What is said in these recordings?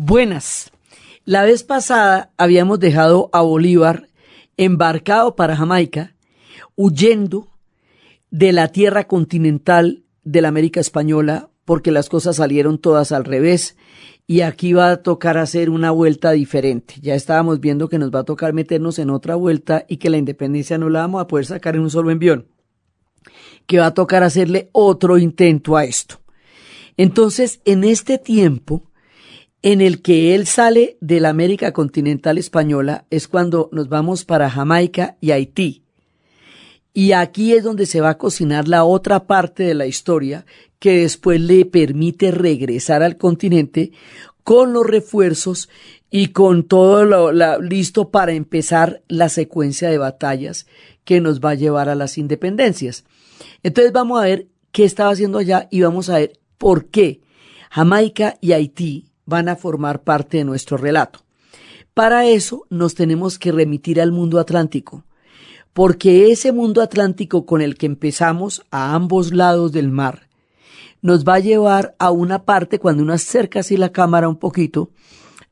Buenas. La vez pasada habíamos dejado a Bolívar embarcado para Jamaica, huyendo de la tierra continental de la América Española, porque las cosas salieron todas al revés y aquí va a tocar hacer una vuelta diferente. Ya estábamos viendo que nos va a tocar meternos en otra vuelta y que la independencia no la vamos a poder sacar en un solo envión, que va a tocar hacerle otro intento a esto. Entonces, en este tiempo, en el que él sale de la América continental española es cuando nos vamos para Jamaica y Haití. Y aquí es donde se va a cocinar la otra parte de la historia que después le permite regresar al continente con los refuerzos y con todo lo, listo para empezar la secuencia de batallas que nos va a llevar a las independencias. Entonces vamos a ver qué estaba haciendo allá y vamos a ver por qué Jamaica y Haití van a formar parte de nuestro relato. Para eso nos tenemos que remitir al mundo atlántico, porque ese mundo atlántico con el que empezamos a ambos lados del mar nos va a llevar a una parte, cuando uno acerca así la cámara un poquito,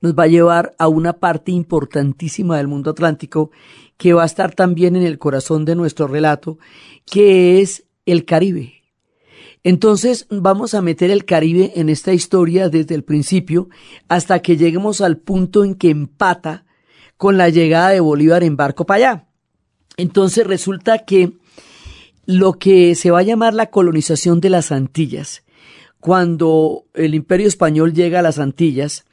nos va a llevar a una parte importantísima del mundo atlántico que va a estar también en el corazón de nuestro relato, que es el Caribe. Entonces vamos a meter el Caribe en esta historia desde el principio hasta que lleguemos al punto en que empata con la llegada de Bolívar en barco para allá. Entonces resulta que lo que se va a llamar la colonización de las Antillas, cuando el imperio español llega a las Antillas,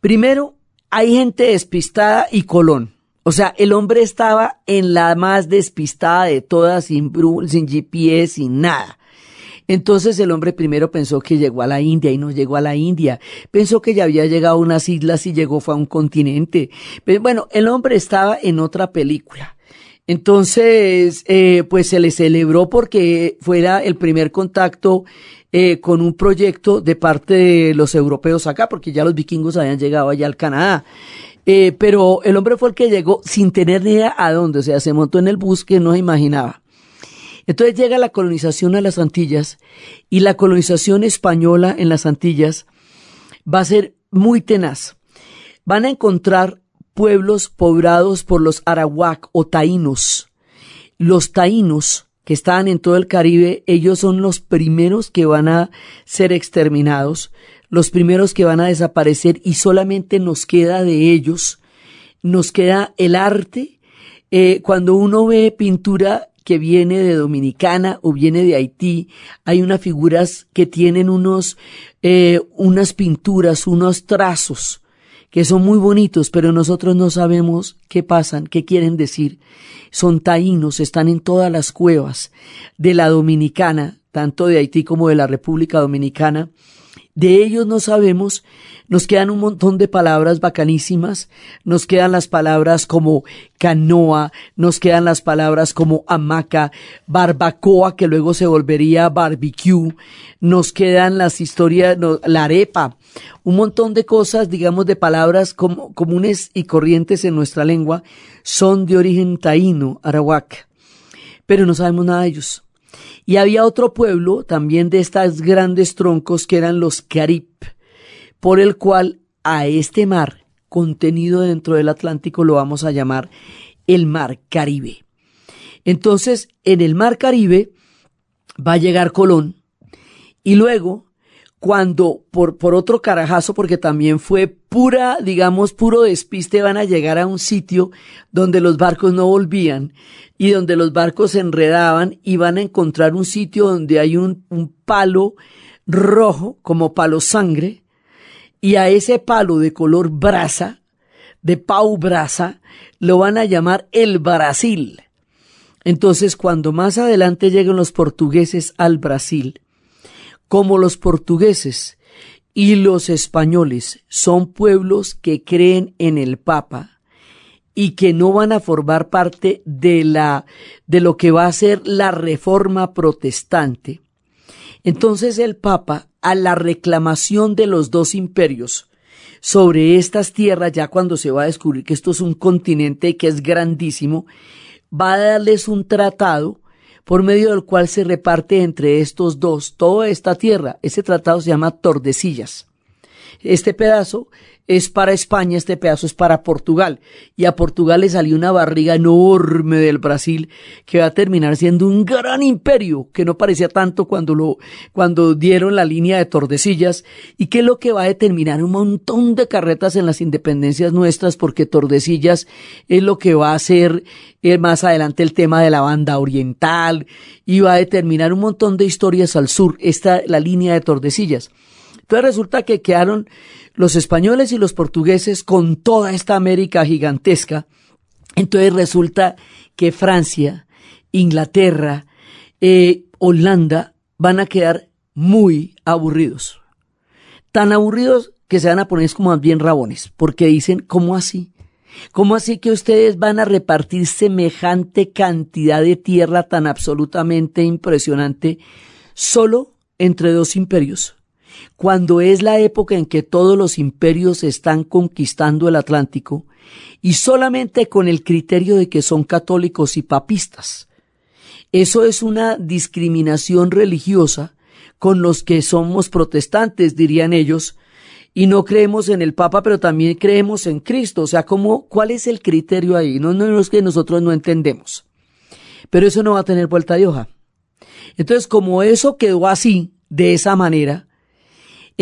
primero hay gente despistada y Colón. O sea, el hombre estaba en la más despistada de todas, sin, sin GPS, sin nada. Entonces el hombre primero pensó que llegó a la India y no llegó a la India. Pensó que ya había llegado a unas islas y llegó fue a un continente. Pero bueno, el hombre estaba en otra película. Entonces, eh, pues se le celebró porque fuera el primer contacto eh, con un proyecto de parte de los europeos acá, porque ya los vikingos habían llegado allá al Canadá. Eh, pero el hombre fue el que llegó sin tener ni idea a dónde, o sea, se montó en el bus que no imaginaba. Entonces llega la colonización a las Antillas y la colonización española en las Antillas va a ser muy tenaz. Van a encontrar pueblos poblados por los arawak o taínos. Los taínos que están en todo el Caribe, ellos son los primeros que van a ser exterminados, los primeros que van a desaparecer y solamente nos queda de ellos, nos queda el arte. Eh, cuando uno ve pintura que viene de Dominicana o viene de Haití, hay unas figuras que tienen unos, eh, unas pinturas, unos trazos que son muy bonitos, pero nosotros no sabemos qué pasan, qué quieren decir. Son taínos, están en todas las cuevas de la Dominicana, tanto de Haití como de la República Dominicana, de ellos no sabemos, nos quedan un montón de palabras bacanísimas, nos quedan las palabras como canoa, nos quedan las palabras como hamaca, barbacoa, que luego se volvería barbecue, nos quedan las historias, la arepa, un montón de cosas, digamos, de palabras comunes y corrientes en nuestra lengua, son de origen taíno, arawak, pero no sabemos nada de ellos. Y había otro pueblo también de estas grandes troncos que eran los Carib, por el cual a este mar contenido dentro del Atlántico lo vamos a llamar el mar Caribe. Entonces, en el mar Caribe va a llegar Colón y luego cuando por, por otro carajazo, porque también fue pura, digamos, puro despiste, van a llegar a un sitio donde los barcos no volvían y donde los barcos se enredaban y van a encontrar un sitio donde hay un, un palo rojo, como palo sangre, y a ese palo de color brasa, de pau brasa, lo van a llamar el Brasil. Entonces, cuando más adelante lleguen los portugueses al Brasil, como los portugueses y los españoles son pueblos que creen en el Papa y que no van a formar parte de la de lo que va a ser la reforma protestante. Entonces el Papa, a la reclamación de los dos imperios sobre estas tierras, ya cuando se va a descubrir que esto es un continente que es grandísimo, va a darles un tratado por medio del cual se reparte entre estos dos toda esta tierra. Ese tratado se llama Tordesillas. Este pedazo es para España, este pedazo es para Portugal. Y a Portugal le salió una barriga enorme del Brasil que va a terminar siendo un gran imperio, que no parecía tanto cuando lo, cuando dieron la línea de Tordesillas, y que es lo que va a determinar un montón de carretas en las independencias nuestras, porque Tordesillas es lo que va a hacer eh, más adelante el tema de la banda oriental, y va a determinar un montón de historias al sur, esta, la línea de Tordesillas. Entonces resulta que quedaron los españoles y los portugueses con toda esta América gigantesca. Entonces resulta que Francia, Inglaterra, eh, Holanda van a quedar muy aburridos. Tan aburridos que se van a poner como bien rabones, porque dicen, ¿cómo así? ¿Cómo así que ustedes van a repartir semejante cantidad de tierra tan absolutamente impresionante solo entre dos imperios? Cuando es la época en que todos los imperios están conquistando el Atlántico, y solamente con el criterio de que son católicos y papistas. Eso es una discriminación religiosa con los que somos protestantes, dirían ellos, y no creemos en el Papa, pero también creemos en Cristo. O sea, ¿cómo, ¿cuál es el criterio ahí? No, no es que nosotros no entendemos. Pero eso no va a tener vuelta de hoja. Entonces, como eso quedó así, de esa manera,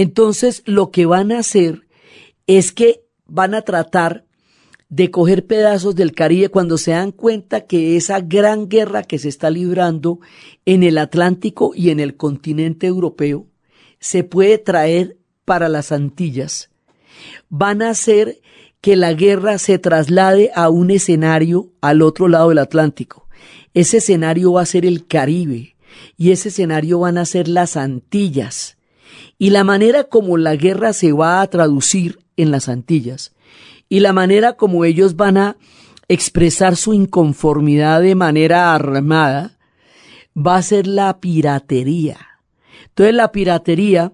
entonces, lo que van a hacer es que van a tratar de coger pedazos del Caribe cuando se dan cuenta que esa gran guerra que se está librando en el Atlántico y en el continente europeo se puede traer para las Antillas. Van a hacer que la guerra se traslade a un escenario al otro lado del Atlántico. Ese escenario va a ser el Caribe y ese escenario van a ser las Antillas y la manera como la guerra se va a traducir en las Antillas y la manera como ellos van a expresar su inconformidad de manera armada va a ser la piratería. Entonces la piratería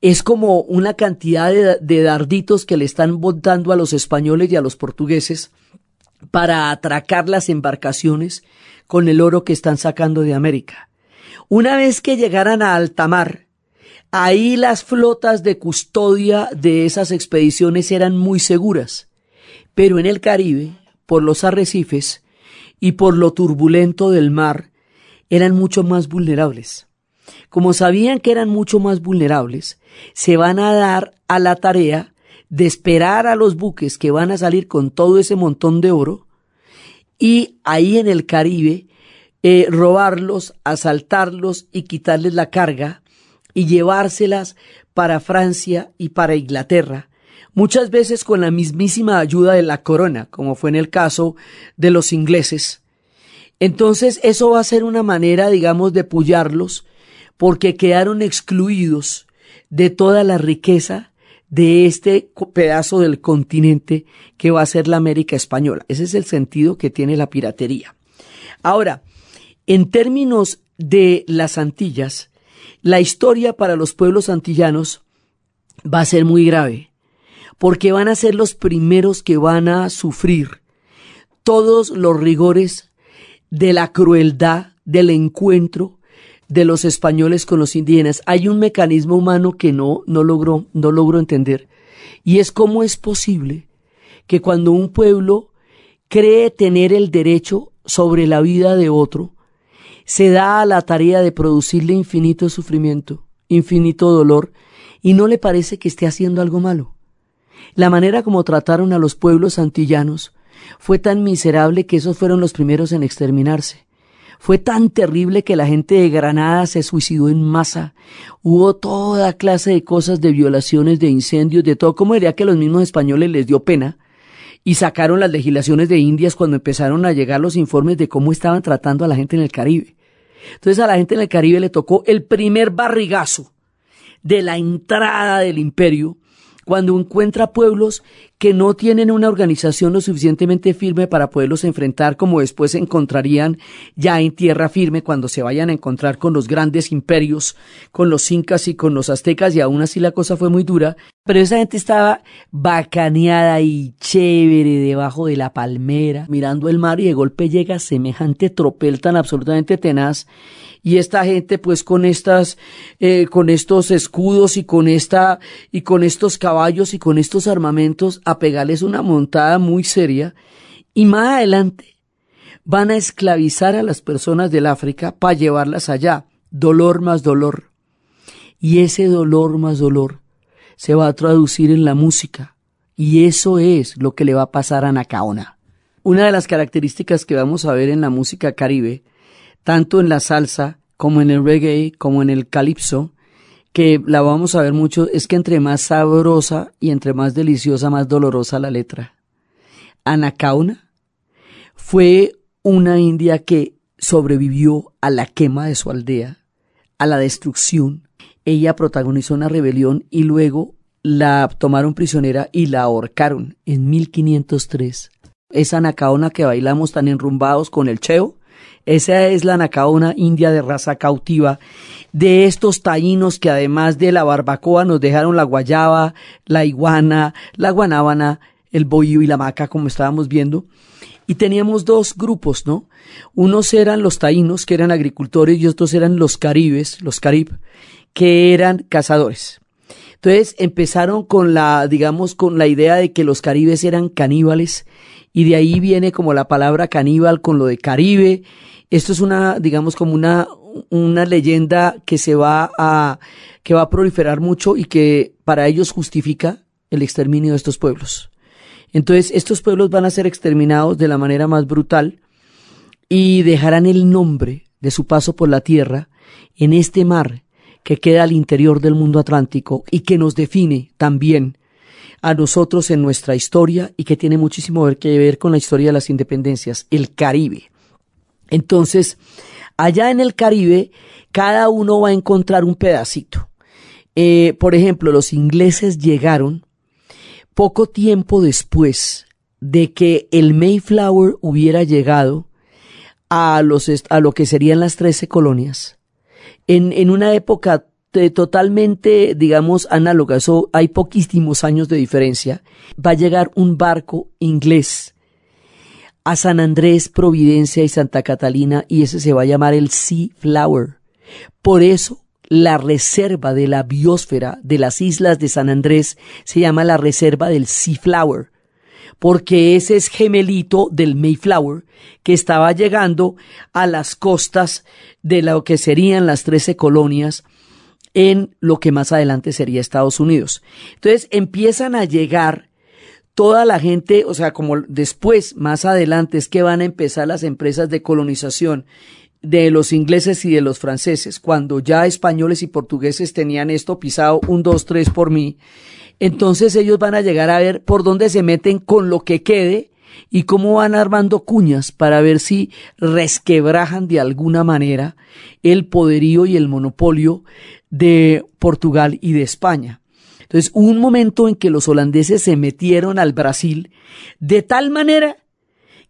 es como una cantidad de, darditos que le están botando a los españoles y a los portugueses para atracar las embarcaciones con el oro que están sacando de América. Una vez que llegaran a alta mar, Ahí las flotas de custodia de esas expediciones eran muy seguras, pero en el Caribe, por los arrecifes y por lo turbulento del mar, eran mucho más vulnerables. Como sabían que eran mucho más vulnerables, se van a dar a la tarea de esperar a los buques que van a salir con todo ese montón de oro y ahí en el Caribe eh, robarlos, asaltarlos y quitarles la carga y llevárselas para Francia y para Inglaterra, muchas veces con la mismísima ayuda de la corona, como fue en el caso de los ingleses. Entonces eso va a ser una manera, digamos, de pullarlos, porque quedaron excluidos de toda la riqueza de este pedazo del continente que va a ser la América española. Ese es el sentido que tiene la piratería. Ahora, en términos de las Antillas, la historia para los pueblos antillanos va a ser muy grave, porque van a ser los primeros que van a sufrir todos los rigores de la crueldad del encuentro de los españoles con los indígenas. Hay un mecanismo humano que no, no logro, no logro entender, y es cómo es posible que cuando un pueblo cree tener el derecho sobre la vida de otro, se da a la tarea de producirle infinito sufrimiento, infinito dolor, y no le parece que esté haciendo algo malo. La manera como trataron a los pueblos antillanos fue tan miserable que esos fueron los primeros en exterminarse. Fue tan terrible que la gente de Granada se suicidó en masa. Hubo toda clase de cosas, de violaciones, de incendios, de todo. ¿Cómo diría que a los mismos españoles les dio pena? y sacaron las legislaciones de Indias cuando empezaron a llegar los informes de cómo estaban tratando a la gente en el Caribe. Entonces a la gente en el Caribe le tocó el primer barrigazo de la entrada del imperio cuando encuentra pueblos que no tienen una organización lo suficientemente firme para poderlos enfrentar como después se encontrarían ya en tierra firme cuando se vayan a encontrar con los grandes imperios, con los incas y con los aztecas y aún así la cosa fue muy dura. Pero esa gente estaba bacaneada y chévere debajo de la palmera, mirando el mar y de golpe llega semejante tropel tan absolutamente tenaz. Y esta gente pues con estas eh, con estos escudos y con esta y con estos caballos y con estos armamentos a pegarles una montada muy seria y más adelante van a esclavizar a las personas del África para llevarlas allá dolor más dolor y ese dolor más dolor se va a traducir en la música. Y eso es lo que le va a pasar a Nacaona. Una de las características que vamos a ver en la música caribe, tanto en la salsa como en el reggae, como en el calipso, que la vamos a ver mucho, es que entre más sabrosa y entre más deliciosa, más dolorosa la letra. Anacauna fue una india que sobrevivió a la quema de su aldea, a la destrucción, ella protagonizó una rebelión y luego la tomaron prisionera y la ahorcaron en 1503. Esa nacaona que bailamos tan enrumbados con el cheo, esa es la nacaona india de raza cautiva, de estos taínos que además de la barbacoa nos dejaron la guayaba, la iguana, la guanábana, el bohío y la maca, como estábamos viendo. Y teníamos dos grupos, ¿no? Unos eran los taínos, que eran agricultores, y otros eran los caribes, los carib, que eran cazadores. Entonces empezaron con la, digamos, con la idea de que los caribes eran caníbales y de ahí viene como la palabra caníbal con lo de Caribe. Esto es una, digamos, como una, una leyenda que se va a, que va a proliferar mucho y que para ellos justifica el exterminio de estos pueblos. Entonces, estos pueblos van a ser exterminados de la manera más brutal y dejarán el nombre de su paso por la tierra en este mar que queda al interior del mundo atlántico y que nos define también a nosotros en nuestra historia y que tiene muchísimo que ver con la historia de las independencias, el Caribe. Entonces, allá en el Caribe, cada uno va a encontrar un pedacito. Eh, por ejemplo, los ingleses llegaron poco tiempo después de que el Mayflower hubiera llegado a, los, a lo que serían las trece colonias en, en una época totalmente, digamos, análoga, eso hay poquísimos años de diferencia, va a llegar un barco inglés a San Andrés, Providencia y Santa Catalina y ese se va a llamar el Sea Flower. Por eso la reserva de la biosfera de las islas de San Andrés se llama la reserva del Sea Flower, porque ese es gemelito del Mayflower que estaba llegando a las costas de lo que serían las trece colonias en lo que más adelante sería Estados Unidos. Entonces empiezan a llegar toda la gente, o sea, como después, más adelante, es que van a empezar las empresas de colonización de los ingleses y de los franceses, cuando ya españoles y portugueses tenían esto pisado un, dos, tres por mí, entonces ellos van a llegar a ver por dónde se meten con lo que quede y cómo van armando cuñas para ver si resquebrajan de alguna manera el poderío y el monopolio de Portugal y de España. Entonces, un momento en que los holandeses se metieron al Brasil de tal manera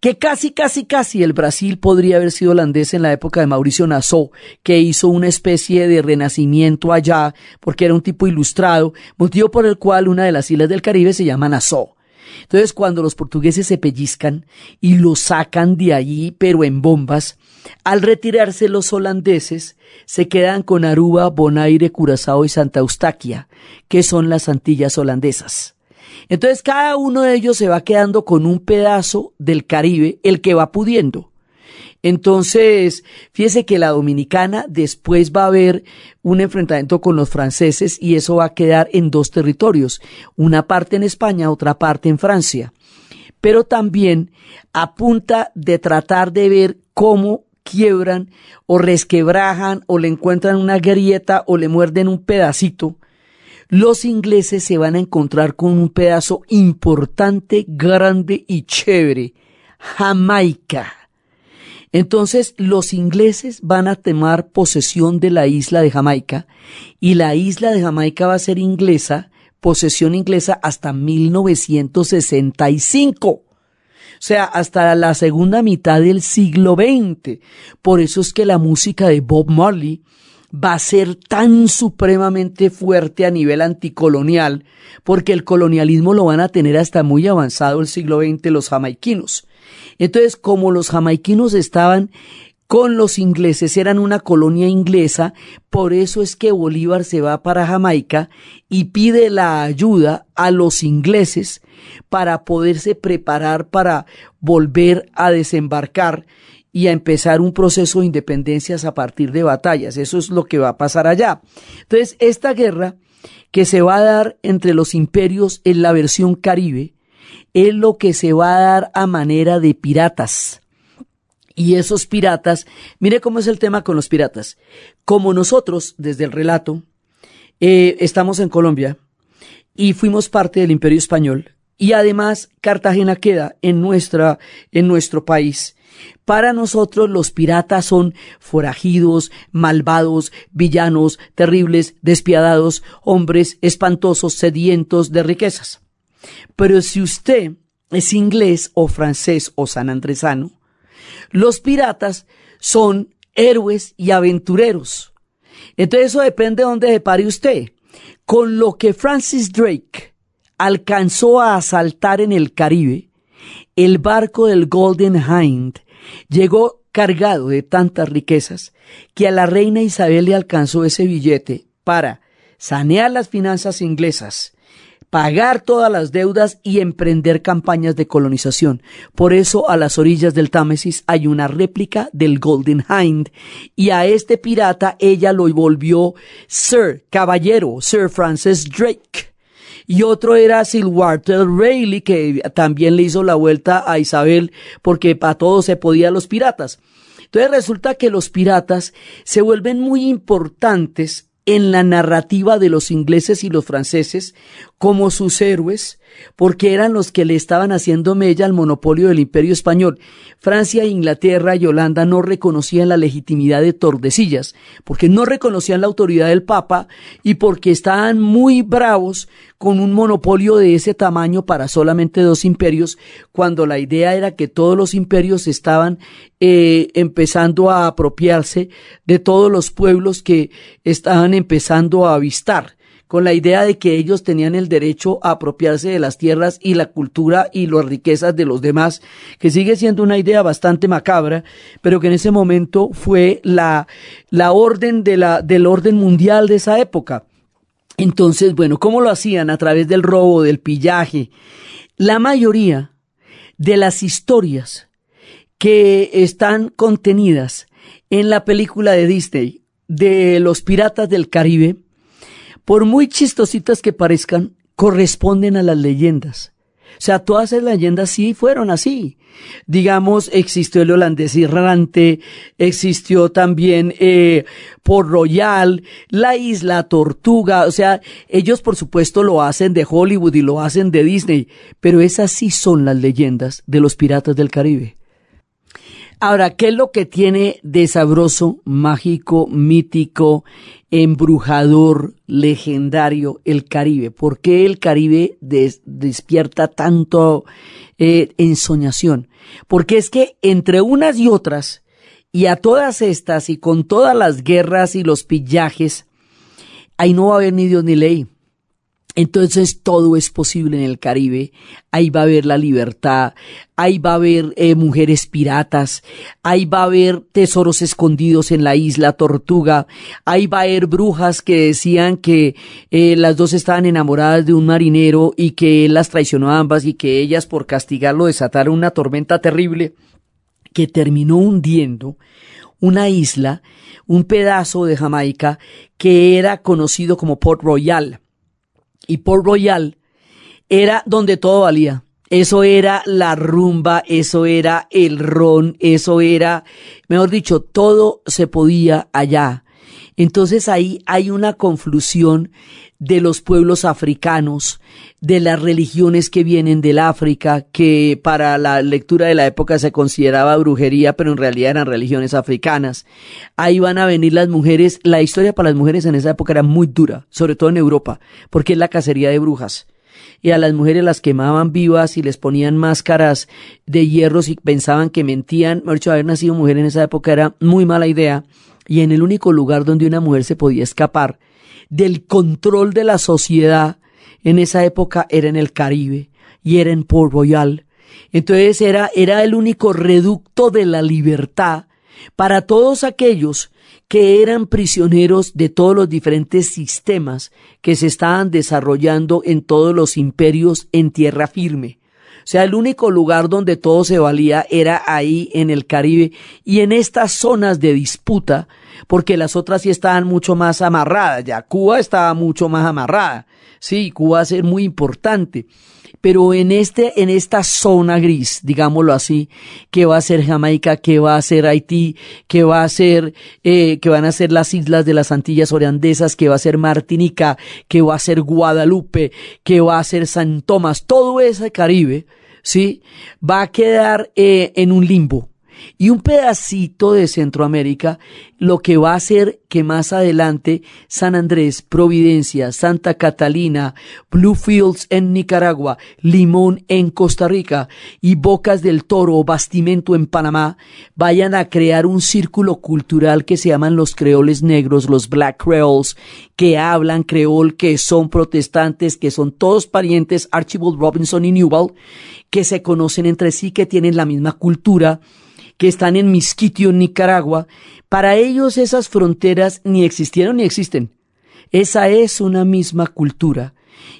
que casi, casi, casi el Brasil podría haber sido holandés en la época de Mauricio Nassau, que hizo una especie de renacimiento allá, porque era un tipo ilustrado, motivo por el cual una de las islas del Caribe se llama Nassau. Entonces, cuando los portugueses se pellizcan y lo sacan de allí, pero en bombas, al retirarse los holandeses, se quedan con Aruba, Bonaire, Curazao y Santa Eustaquia, que son las Antillas holandesas. Entonces cada uno de ellos se va quedando con un pedazo del Caribe, el que va pudiendo. Entonces, fíjese que la dominicana después va a haber un enfrentamiento con los franceses y eso va a quedar en dos territorios, una parte en España, otra parte en Francia. Pero también a punta de tratar de ver cómo quiebran o resquebrajan o le encuentran una grieta o le muerden un pedacito los ingleses se van a encontrar con un pedazo importante, grande y chévere, Jamaica. Entonces los ingleses van a tomar posesión de la isla de Jamaica y la isla de Jamaica va a ser inglesa, posesión inglesa hasta 1965. O sea, hasta la segunda mitad del siglo XX. Por eso es que la música de Bob Marley va a ser tan supremamente fuerte a nivel anticolonial, porque el colonialismo lo van a tener hasta muy avanzado el siglo XX los jamaiquinos. Entonces, como los jamaiquinos estaban con los ingleses, eran una colonia inglesa, por eso es que Bolívar se va para Jamaica y pide la ayuda a los ingleses para poderse preparar para volver a desembarcar y a empezar un proceso de independencias a partir de batallas. Eso es lo que va a pasar allá. Entonces, esta guerra que se va a dar entre los imperios en la versión caribe es lo que se va a dar a manera de piratas. Y esos piratas, mire cómo es el tema con los piratas. Como nosotros, desde el relato, eh, estamos en Colombia y fuimos parte del imperio español, y además Cartagena queda en nuestra, en nuestro país. Para nosotros los piratas son forajidos, malvados, villanos, terribles, despiadados, hombres espantosos, sedientos de riquezas. Pero si usted es inglés o francés o sanandresano, los piratas son héroes y aventureros. Entonces eso depende de dónde se pare usted. Con lo que Francis Drake alcanzó a asaltar en el Caribe, el barco del Golden Hind llegó cargado de tantas riquezas que a la reina Isabel le alcanzó ese billete para sanear las finanzas inglesas, pagar todas las deudas y emprender campañas de colonización. Por eso a las orillas del Támesis hay una réplica del Golden Hind y a este pirata ella lo volvió Sir, caballero, Sir Francis Drake y otro era Sir Walter Raleigh, que también le hizo la vuelta a Isabel porque para todos se podían los piratas. Entonces resulta que los piratas se vuelven muy importantes en la narrativa de los ingleses y los franceses como sus héroes, porque eran los que le estaban haciendo mella al monopolio del imperio español. Francia, Inglaterra y Holanda no reconocían la legitimidad de Tordesillas, porque no reconocían la autoridad del Papa y porque estaban muy bravos con un monopolio de ese tamaño para solamente dos imperios, cuando la idea era que todos los imperios estaban eh, empezando a apropiarse de todos los pueblos que estaban empezando a avistar con la idea de que ellos tenían el derecho a apropiarse de las tierras y la cultura y las riquezas de los demás, que sigue siendo una idea bastante macabra, pero que en ese momento fue la, la orden de la, del orden mundial de esa época. Entonces, bueno, ¿cómo lo hacían? A través del robo, del pillaje. La mayoría de las historias que están contenidas en la película de Disney de los piratas del Caribe por muy chistositas que parezcan, corresponden a las leyendas. O sea, todas esas leyendas sí fueron así. Digamos, existió el holandés errante, existió también eh, Port Royal, la isla Tortuga. O sea, ellos por supuesto lo hacen de Hollywood y lo hacen de Disney, pero esas sí son las leyendas de los piratas del Caribe. Ahora, ¿qué es lo que tiene de sabroso, mágico, mítico, embrujador, legendario el Caribe? ¿Por qué el Caribe despierta tanto eh, ensoñación? Porque es que entre unas y otras, y a todas estas, y con todas las guerras y los pillajes, ahí no va a haber ni Dios ni ley. Entonces todo es posible en el Caribe. Ahí va a haber la libertad, ahí va a haber eh, mujeres piratas, ahí va a haber tesoros escondidos en la isla Tortuga, ahí va a haber brujas que decían que eh, las dos estaban enamoradas de un marinero y que él las traicionó a ambas y que ellas por castigarlo desataron una tormenta terrible que terminó hundiendo una isla, un pedazo de Jamaica que era conocido como Port Royal y Port Royal era donde todo valía. Eso era la rumba, eso era el ron, eso era, mejor dicho, todo se podía allá. Entonces ahí hay una conflusión de los pueblos africanos, de las religiones que vienen del África, que para la lectura de la época se consideraba brujería, pero en realidad eran religiones africanas. Ahí van a venir las mujeres, la historia para las mujeres en esa época era muy dura, sobre todo en Europa, porque es la cacería de brujas y a las mujeres las quemaban vivas y les ponían máscaras de hierros y pensaban que mentían. Hecho, haber nacido mujer en esa época era muy mala idea y en el único lugar donde una mujer se podía escapar del control de la sociedad en esa época era en el Caribe y era en Port Royal. Entonces era, era el único reducto de la libertad para todos aquellos que eran prisioneros de todos los diferentes sistemas que se estaban desarrollando en todos los imperios en tierra firme. Sea, el único lugar donde todo se valía era ahí en el Caribe y en estas zonas de disputa, porque las otras sí estaban mucho más amarradas, ya Cuba estaba mucho más amarrada. Sí, Cuba ser muy importante pero en este, en esta zona gris, digámoslo así, que va a ser Jamaica, que va a ser Haití, que va a ser, eh, que van a ser las islas de las Antillas Oriandesas, que va a ser Martinica, que va a ser Guadalupe, que va a ser San Tomás, todo ese Caribe, sí, va a quedar eh, en un limbo y un pedacito de Centroamérica, lo que va a hacer que más adelante San Andrés, Providencia, Santa Catalina, Bluefields en Nicaragua, Limón en Costa Rica y Bocas del Toro o Bastimento en Panamá vayan a crear un círculo cultural que se llaman los creoles negros, los Black Creoles, que hablan creol, que son protestantes, que son todos parientes Archibald Robinson y Newell, que se conocen entre sí, que tienen la misma cultura, que están en Misquitio, Nicaragua, para ellos esas fronteras ni existieron ni existen. Esa es una misma cultura.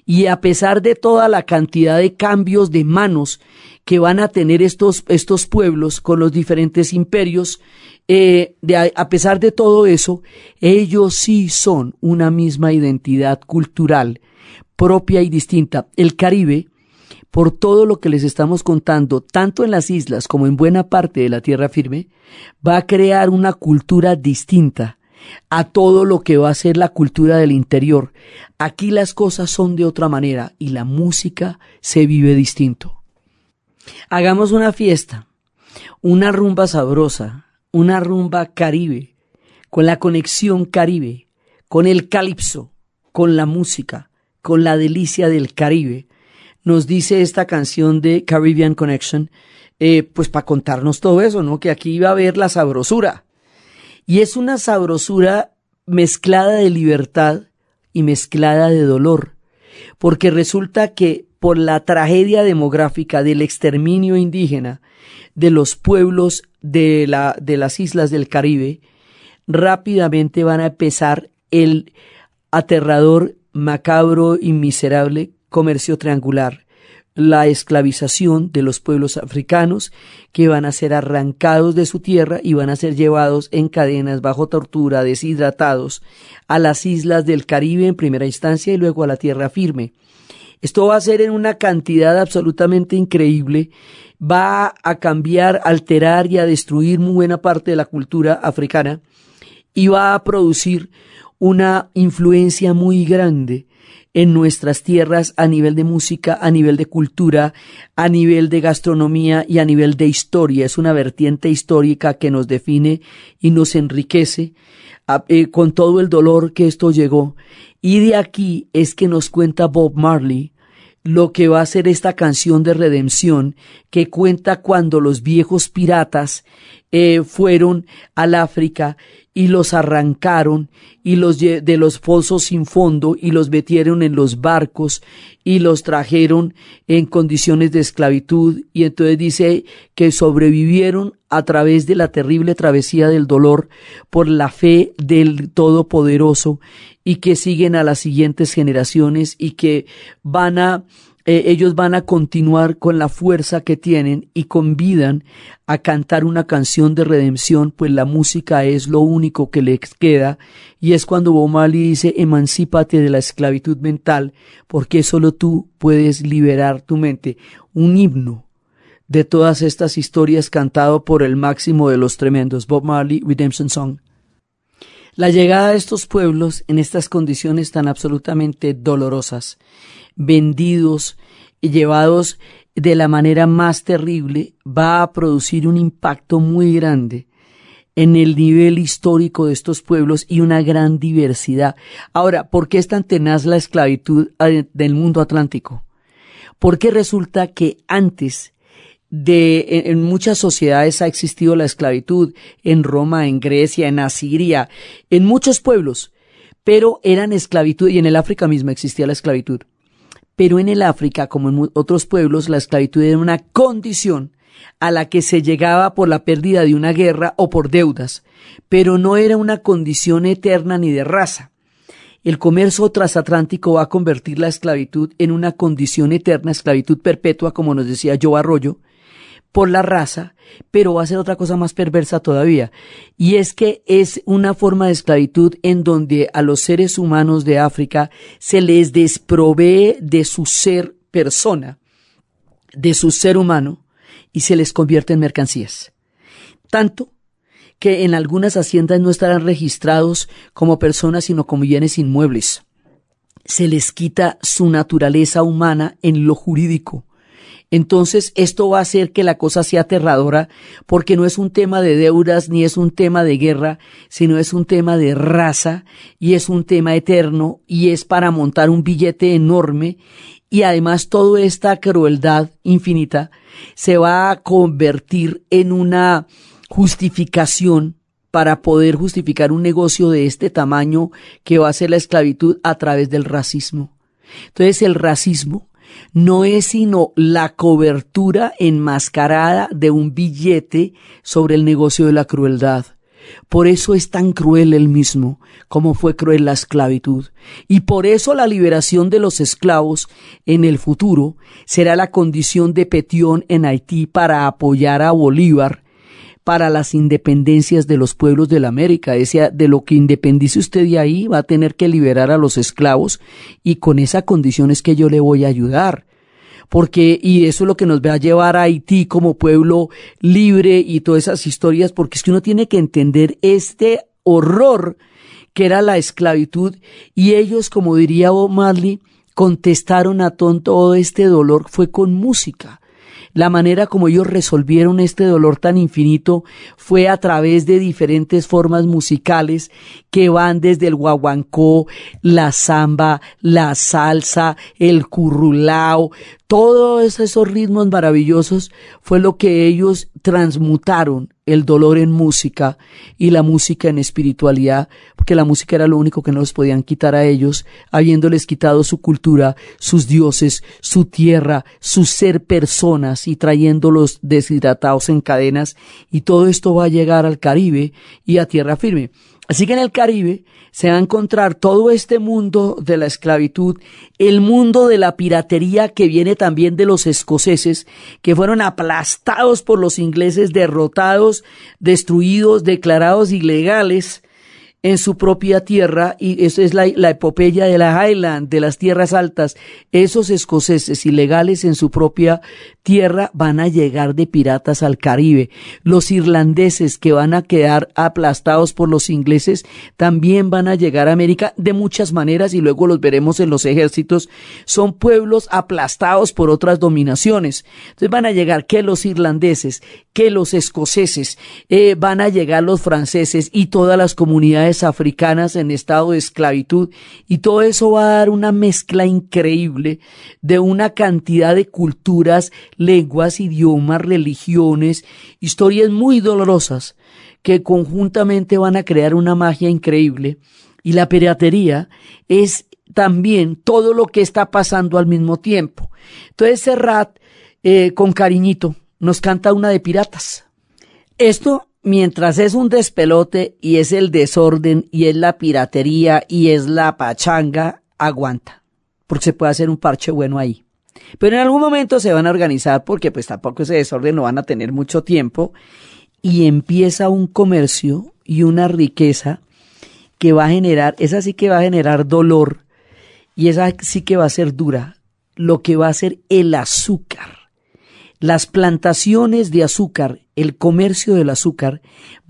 Y a pesar de toda la cantidad de cambios de manos que van a tener estos, estos pueblos con los diferentes imperios, eh, a pesar de todo eso, ellos sí son una misma identidad cultural propia y distinta. El Caribe por todo lo que les estamos contando, tanto en las islas como en buena parte de la tierra firme, va a crear una cultura distinta a todo lo que va a ser la cultura del interior. Aquí las cosas son de otra manera y la música se vive distinto. Hagamos una fiesta, una rumba sabrosa, una rumba caribe, con la conexión caribe, con el calipso, con la música, con la delicia del Caribe, nos dice esta canción de Caribbean Connection, eh, pues para contarnos todo eso, ¿no? Que aquí iba a haber la sabrosura. Y es una sabrosura mezclada de libertad y mezclada de dolor, porque resulta que por la tragedia demográfica del exterminio indígena de los pueblos de, la, de las islas del Caribe, rápidamente van a empezar el aterrador, macabro y miserable comercio triangular, la esclavización de los pueblos africanos que van a ser arrancados de su tierra y van a ser llevados en cadenas bajo tortura, deshidratados, a las islas del Caribe en primera instancia y luego a la tierra firme. Esto va a ser en una cantidad absolutamente increíble, va a cambiar, alterar y a destruir muy buena parte de la cultura africana y va a producir una influencia muy grande en nuestras tierras a nivel de música, a nivel de cultura, a nivel de gastronomía y a nivel de historia. Es una vertiente histórica que nos define y nos enriquece eh, con todo el dolor que esto llegó. Y de aquí es que nos cuenta Bob Marley lo que va a ser esta canción de redención que cuenta cuando los viejos piratas eh, fueron al África y los arrancaron y los de los pozos sin fondo y los metieron en los barcos y los trajeron en condiciones de esclavitud. Y entonces dice que sobrevivieron a través de la terrible travesía del dolor por la fe del Todopoderoso y que siguen a las siguientes generaciones y que van a eh, ellos van a continuar con la fuerza que tienen y convidan a cantar una canción de redención, pues la música es lo único que les queda, y es cuando Bob dice, emancípate de la esclavitud mental, porque solo tú puedes liberar tu mente. Un himno de todas estas historias cantado por el máximo de los tremendos, Bob Marley Redemption Song. La llegada de estos pueblos en estas condiciones tan absolutamente dolorosas vendidos llevados de la manera más terrible, va a producir un impacto muy grande en el nivel histórico de estos pueblos y una gran diversidad. Ahora, ¿por qué es tan tenaz la esclavitud del mundo atlántico? Porque resulta que antes de en, muchas sociedades ha existido la esclavitud, en Roma, en Grecia, en Asiria, en muchos pueblos, pero eran esclavitud y en el África misma existía la esclavitud. Pero en el África, como en otros pueblos, la esclavitud era una condición a la que se llegaba por la pérdida de una guerra o por deudas, pero no era una condición eterna ni de raza. El comercio transatlántico va a convertir la esclavitud en una condición eterna, esclavitud perpetua, como nos decía Joe Arroyo, por la raza, pero va a ser otra cosa más perversa todavía. Y es que es una forma de esclavitud en donde a los seres humanos de África se les desprovee de su ser persona, de su ser humano, y se les convierte en mercancías. Tanto que en algunas haciendas no estarán registrados como personas sino como bienes inmuebles. Se les quita su naturaleza humana en lo jurídico. Entonces esto va a hacer que la cosa sea aterradora porque no es un tema de deudas ni es un tema de guerra, sino es un tema de raza y es un tema eterno y es para montar un billete enorme y además toda esta crueldad infinita se va a convertir en una justificación para poder justificar un negocio de este tamaño que va a ser la esclavitud a través del racismo. Entonces el racismo no es sino la cobertura enmascarada de un billete sobre el negocio de la crueldad. Por eso es tan cruel el mismo, como fue cruel la esclavitud. Y por eso la liberación de los esclavos en el futuro será la condición de Petión en Haití para apoyar a Bolívar para las independencias de los pueblos de la América. Decía, de lo que independice usted de ahí, va a tener que liberar a los esclavos y con esa condición es que yo le voy a ayudar. Porque, y eso es lo que nos va a llevar a Haití como pueblo libre y todas esas historias, porque es que uno tiene que entender este horror que era la esclavitud y ellos, como diría Bob Marley, contestaron a todo este dolor fue con música. La manera como ellos resolvieron este dolor tan infinito fue a través de diferentes formas musicales que van desde el guaguancó, la samba, la salsa, el currulao, todos esos ritmos maravillosos fue lo que ellos transmutaron el dolor en música y la música en espiritualidad, porque la música era lo único que no les podían quitar a ellos, habiéndoles quitado su cultura, sus dioses, su tierra, su ser personas y trayéndolos deshidratados en cadenas, y todo esto va a llegar al Caribe y a tierra firme. Así que en el Caribe se va a encontrar todo este mundo de la esclavitud, el mundo de la piratería que viene también de los escoceses, que fueron aplastados por los ingleses, derrotados, destruidos, declarados ilegales, en su propia tierra, y eso es la, epopeya de la Highland, de las tierras altas. Esos escoceses ilegales en su propia tierra van a llegar de piratas al Caribe. Los irlandeses que van a quedar aplastados por los ingleses también van a llegar a América de muchas maneras y luego los veremos en los ejércitos. Son pueblos aplastados por otras dominaciones. Entonces van a llegar que los irlandeses, que los escoceses, eh, van a llegar los franceses y todas las comunidades africanas en estado de esclavitud y todo eso va a dar una mezcla increíble de una cantidad de culturas, lenguas, idiomas, religiones, historias muy dolorosas que conjuntamente van a crear una magia increíble y la piratería es también todo lo que está pasando al mismo tiempo. Entonces Serrat, eh, con cariñito, nos canta una de piratas. Esto mientras es un despelote y es el desorden y es la piratería y es la pachanga, aguanta, porque se puede hacer un parche bueno ahí. Pero en algún momento se van a organizar porque pues tampoco ese desorden no van a tener mucho tiempo y empieza un comercio y una riqueza que va a generar, esa sí que va a generar dolor y esa sí que va a ser dura, lo que va a ser el azúcar. Las plantaciones de azúcar el comercio del azúcar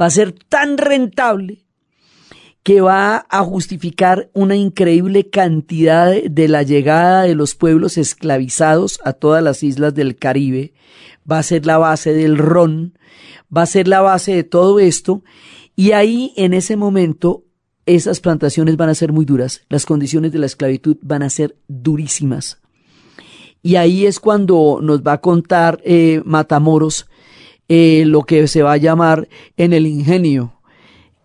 va a ser tan rentable que va a justificar una increíble cantidad de la llegada de los pueblos esclavizados a todas las islas del Caribe, va a ser la base del ron, va a ser la base de todo esto, y ahí en ese momento esas plantaciones van a ser muy duras, las condiciones de la esclavitud van a ser durísimas. Y ahí es cuando nos va a contar eh, Matamoros eh, lo que se va a llamar En el Ingenio,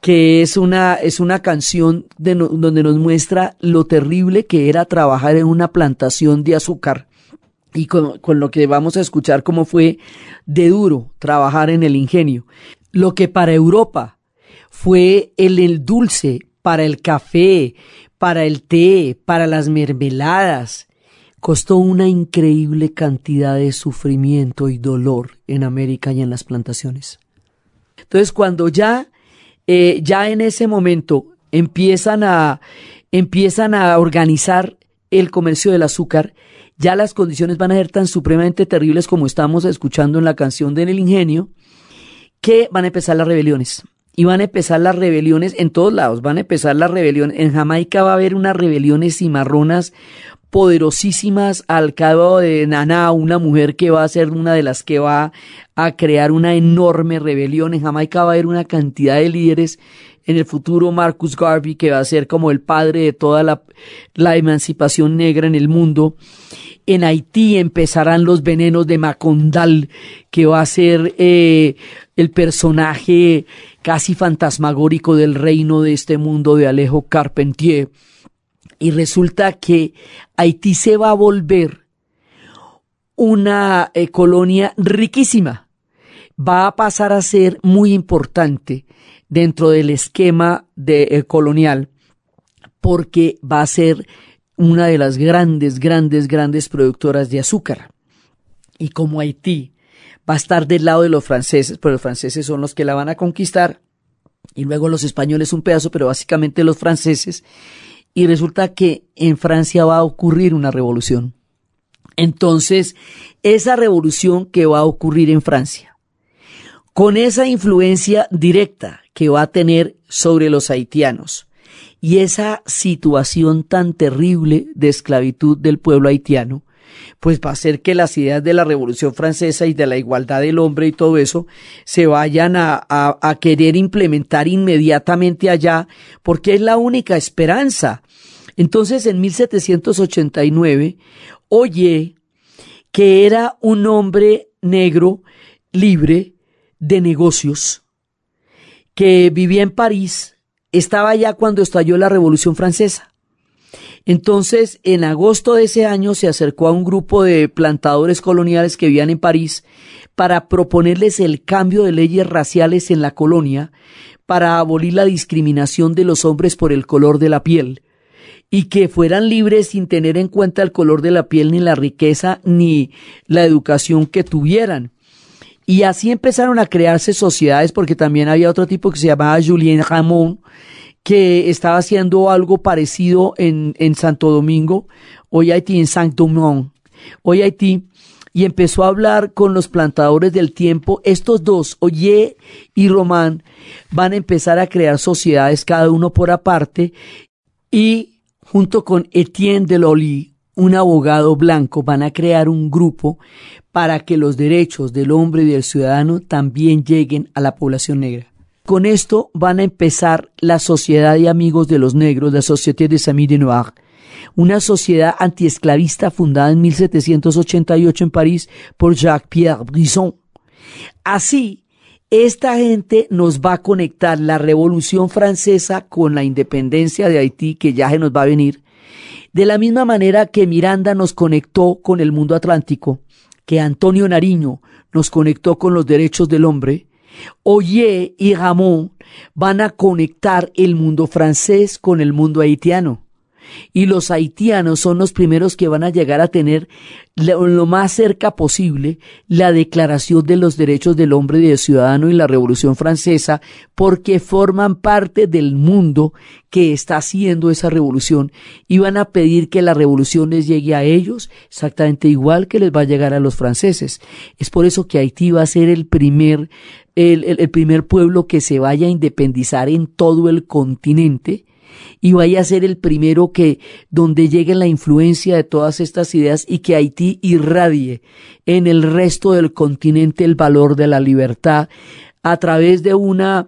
que es una, es una canción donde nos muestra lo terrible que era trabajar en una plantación de azúcar y con, lo que vamos a escuchar cómo fue de duro trabajar en el ingenio. Lo que para Europa fue el dulce, para el café, para el té, para las mermeladas, costó una increíble cantidad de sufrimiento y dolor en América y en las plantaciones. Entonces, cuando ya, eh, ya en ese momento empiezan a, empiezan a organizar el comercio del azúcar, ya las condiciones van a ser tan supremamente terribles como estamos escuchando en la canción de En el Ingenio, que van a empezar las rebeliones. Y van a empezar las rebeliones en todos lados, van a empezar las rebeliones. En Jamaica va a haber unas rebeliones cimarronas poderosísimas al cabo de Nana, una mujer que va a ser una de las que va a crear una enorme rebelión. En Jamaica va a haber una cantidad de líderes. En el futuro, Marcus Garvey, que va a ser como el padre de toda la, emancipación negra en el mundo. En Haití empezarán los venenos de Macondal, que va a ser eh, el personaje casi fantasmagórico del reino de este mundo de Alejo Carpentier y resulta que Haití se va a volver una eh, colonia riquísima. Va a pasar a ser muy importante dentro del esquema de, eh, colonial porque va a ser una de las grandes, grandes, grandes productoras de azúcar. Y como Haití va a estar del lado de los franceses, pero los franceses son los que la van a conquistar, y luego los españoles un pedazo, pero básicamente los franceses, y resulta que en Francia va a ocurrir una revolución. Entonces, esa revolución que va a ocurrir en Francia, con esa influencia directa que va a tener sobre los haitianos y esa situación tan terrible de esclavitud del pueblo haitiano, pues va a hacer que las ideas de la Revolución Francesa y de la igualdad del hombre y todo eso se vayan a, querer implementar inmediatamente allá, porque es la única esperanza. Entonces, en 1789, oye que era un hombre negro, libre, de negocios, que vivía en París, estaba allá cuando estalló la Revolución Francesa. Entonces, en agosto de ese año se acercó a un grupo de plantadores coloniales que vivían en París para proponerles el cambio de leyes raciales en la colonia para abolir la discriminación de los hombres por el color de la piel y que fueran libres sin tener en cuenta el color de la piel ni la riqueza ni la educación que tuvieran. Y así empezaron a crearse sociedades porque también había otro tipo que se llamaba Julien Ramón, que estaba haciendo algo parecido en, en Santo Domingo, hoy Haití, en Saint Domingue, hoy Haití, y empezó a hablar con los plantadores del tiempo. Estos dos, Oye y Román, van a empezar a crear sociedades, cada uno por aparte, y junto con Etienne Deloli, un abogado blanco, van a crear un grupo para que los derechos del hombre y del ciudadano también lleguen a la población negra. Con esto van a empezar la Sociedad de Amigos de los Negros, la Société des Amis de Noir, una sociedad antiesclavista fundada en 1788 en París por Jacques-Pierre Brisson. Así, esta gente nos va a conectar la Revolución Francesa con la independencia de Haití, que ya se nos va a venir, de la misma manera que Miranda nos conectó con el mundo atlántico, que Antonio Nariño nos conectó con los derechos del hombre, Oye y Ramón van a conectar el mundo francés con el mundo haitiano. Y los haitianos son los primeros que van a llegar a tener lo más cerca posible la Declaración de los Derechos del Hombre y del Ciudadano y la Revolución Francesa, porque forman parte del mundo que está haciendo esa revolución y van a pedir que la revolución les llegue a ellos exactamente igual que les va a llegar a los franceses. Es por eso que Haití va a ser el primer el, el, primer pueblo que se vaya a independizar en todo el continente y vaya a ser el primero que donde llegue la influencia de todas estas ideas y que Haití irradie en el resto del continente el valor de la libertad a través de una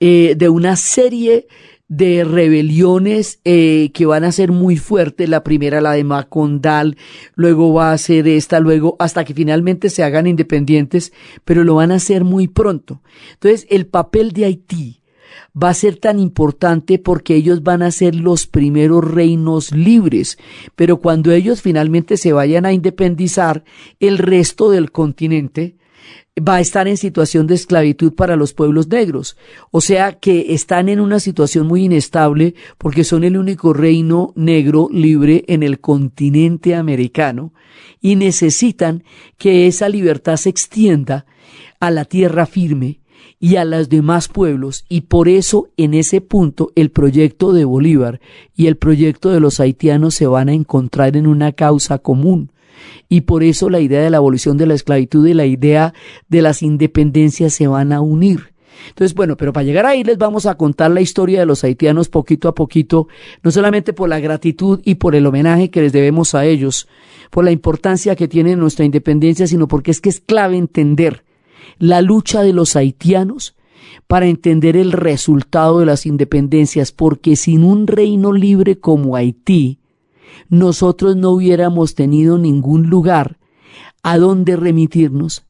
eh, de una serie de rebeliones eh, que van a ser muy fuertes. La primera, la de Macondal, luego va a ser esta, luego hasta que finalmente se hagan independientes, pero lo van a hacer muy pronto. Entonces, el papel de Haití va a ser tan importante porque ellos van a ser los primeros reinos libres, pero cuando ellos finalmente se vayan a independizar, el resto del continente va a estar en situación de esclavitud para los pueblos negros. O sea que están en una situación muy inestable porque son el único reino negro libre en el continente americano y necesitan que esa libertad se extienda a la tierra firme y a los demás pueblos y por eso en ese punto el proyecto de Bolívar y el proyecto de los haitianos se van a encontrar en una causa común y por eso la idea de la abolición de la esclavitud y la idea de las independencias se van a unir. Entonces, bueno, pero para llegar ahí les vamos a contar la historia de los haitianos poquito a poquito, no solamente por la gratitud y por el homenaje que les debemos a ellos, por la importancia que tiene nuestra independencia, sino porque es que es clave entender la lucha de los haitianos para entender el resultado de las independencias, porque sin un reino libre como Haití, nosotros no hubiéramos tenido ningún lugar a donde remitirnos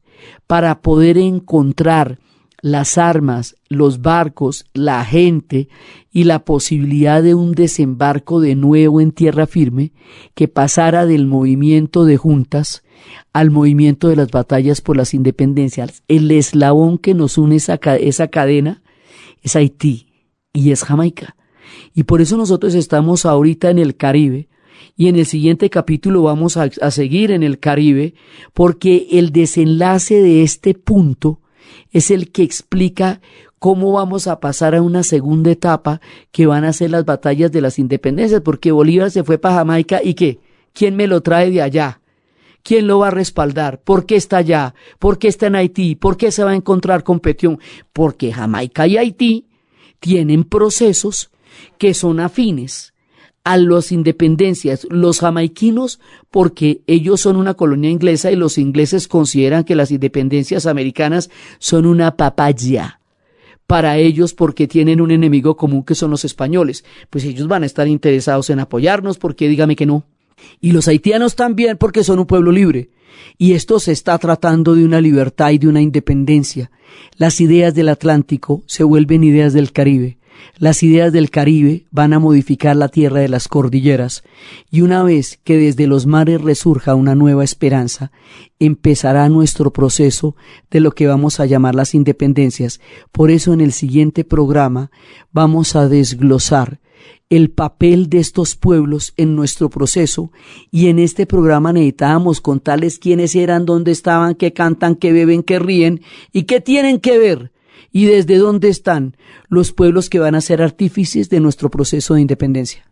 para poder encontrar las armas, los barcos, la gente y la posibilidad de un desembarco de nuevo en tierra firme que pasara del movimiento de juntas al movimiento de las batallas por las independencias. El eslabón que nos une esa, esa cadena es Haití y es Jamaica. Y por eso nosotros estamos ahorita en el Caribe y en el siguiente capítulo vamos a, seguir en el Caribe, porque el desenlace de este punto es el que explica cómo vamos a pasar a una segunda etapa que van a ser las batallas de las independencias, porque Bolívar se fue para Jamaica y qué, ¿quién me lo trae de allá? ¿Quién lo va a respaldar? ¿Por qué está allá? ¿Por qué está en Haití? ¿Por qué se va a encontrar con Petión? Porque Jamaica y Haití tienen procesos que son afines a las independencias, los jamaiquinos, porque ellos son una colonia inglesa y los ingleses consideran que las independencias americanas son una papaya para ellos porque tienen un enemigo común que son los españoles. Pues ellos van a estar interesados en apoyarnos porque dígame que no. Y los haitianos también porque son un pueblo libre. Y esto se está tratando de una libertad y de una independencia. Las ideas del Atlántico se vuelven ideas del Caribe. Las ideas del Caribe van a modificar la tierra de las cordilleras, y una vez que desde los mares resurja una nueva esperanza, empezará nuestro proceso de lo que vamos a llamar las independencias. Por eso en el siguiente programa vamos a desglosar el papel de estos pueblos en nuestro proceso y en este programa necesitábamos contarles quiénes eran, dónde estaban, qué cantan, qué beben, qué ríen y qué tienen que ver y desde dónde están los pueblos que van a ser artífices de nuestro proceso de independencia.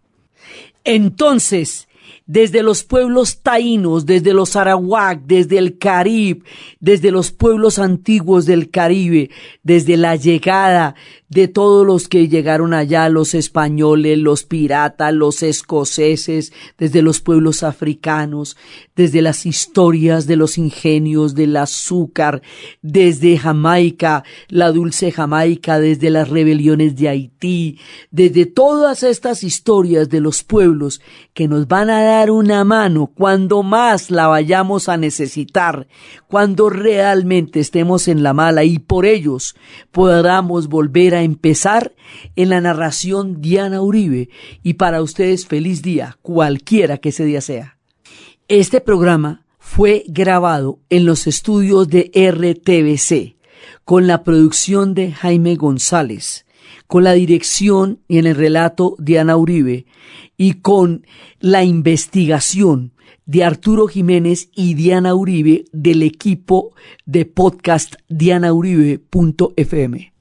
Entonces, desde los pueblos taínos, desde los arawak, desde el Caribe, desde los pueblos antiguos del Caribe, desde la llegada de todos los que llegaron allá, los españoles, los piratas, los escoceses, desde los pueblos africanos, desde las historias de los ingenios del azúcar, desde Jamaica, la dulce Jamaica, desde las rebeliones de Haití, desde todas estas historias de los pueblos que nos van a dar una mano cuando más la vayamos a necesitar, cuando realmente estemos en la mala y por ellos podamos volver a empezar en la narración Diana Uribe y para ustedes feliz día, cualquiera que ese día sea. Este programa fue grabado en los estudios de RTBC con la producción de Jaime González, con la dirección y en el relato Diana Uribe y con la investigación de Arturo Jiménez y Diana Uribe del equipo de podcast dianauribe.fm.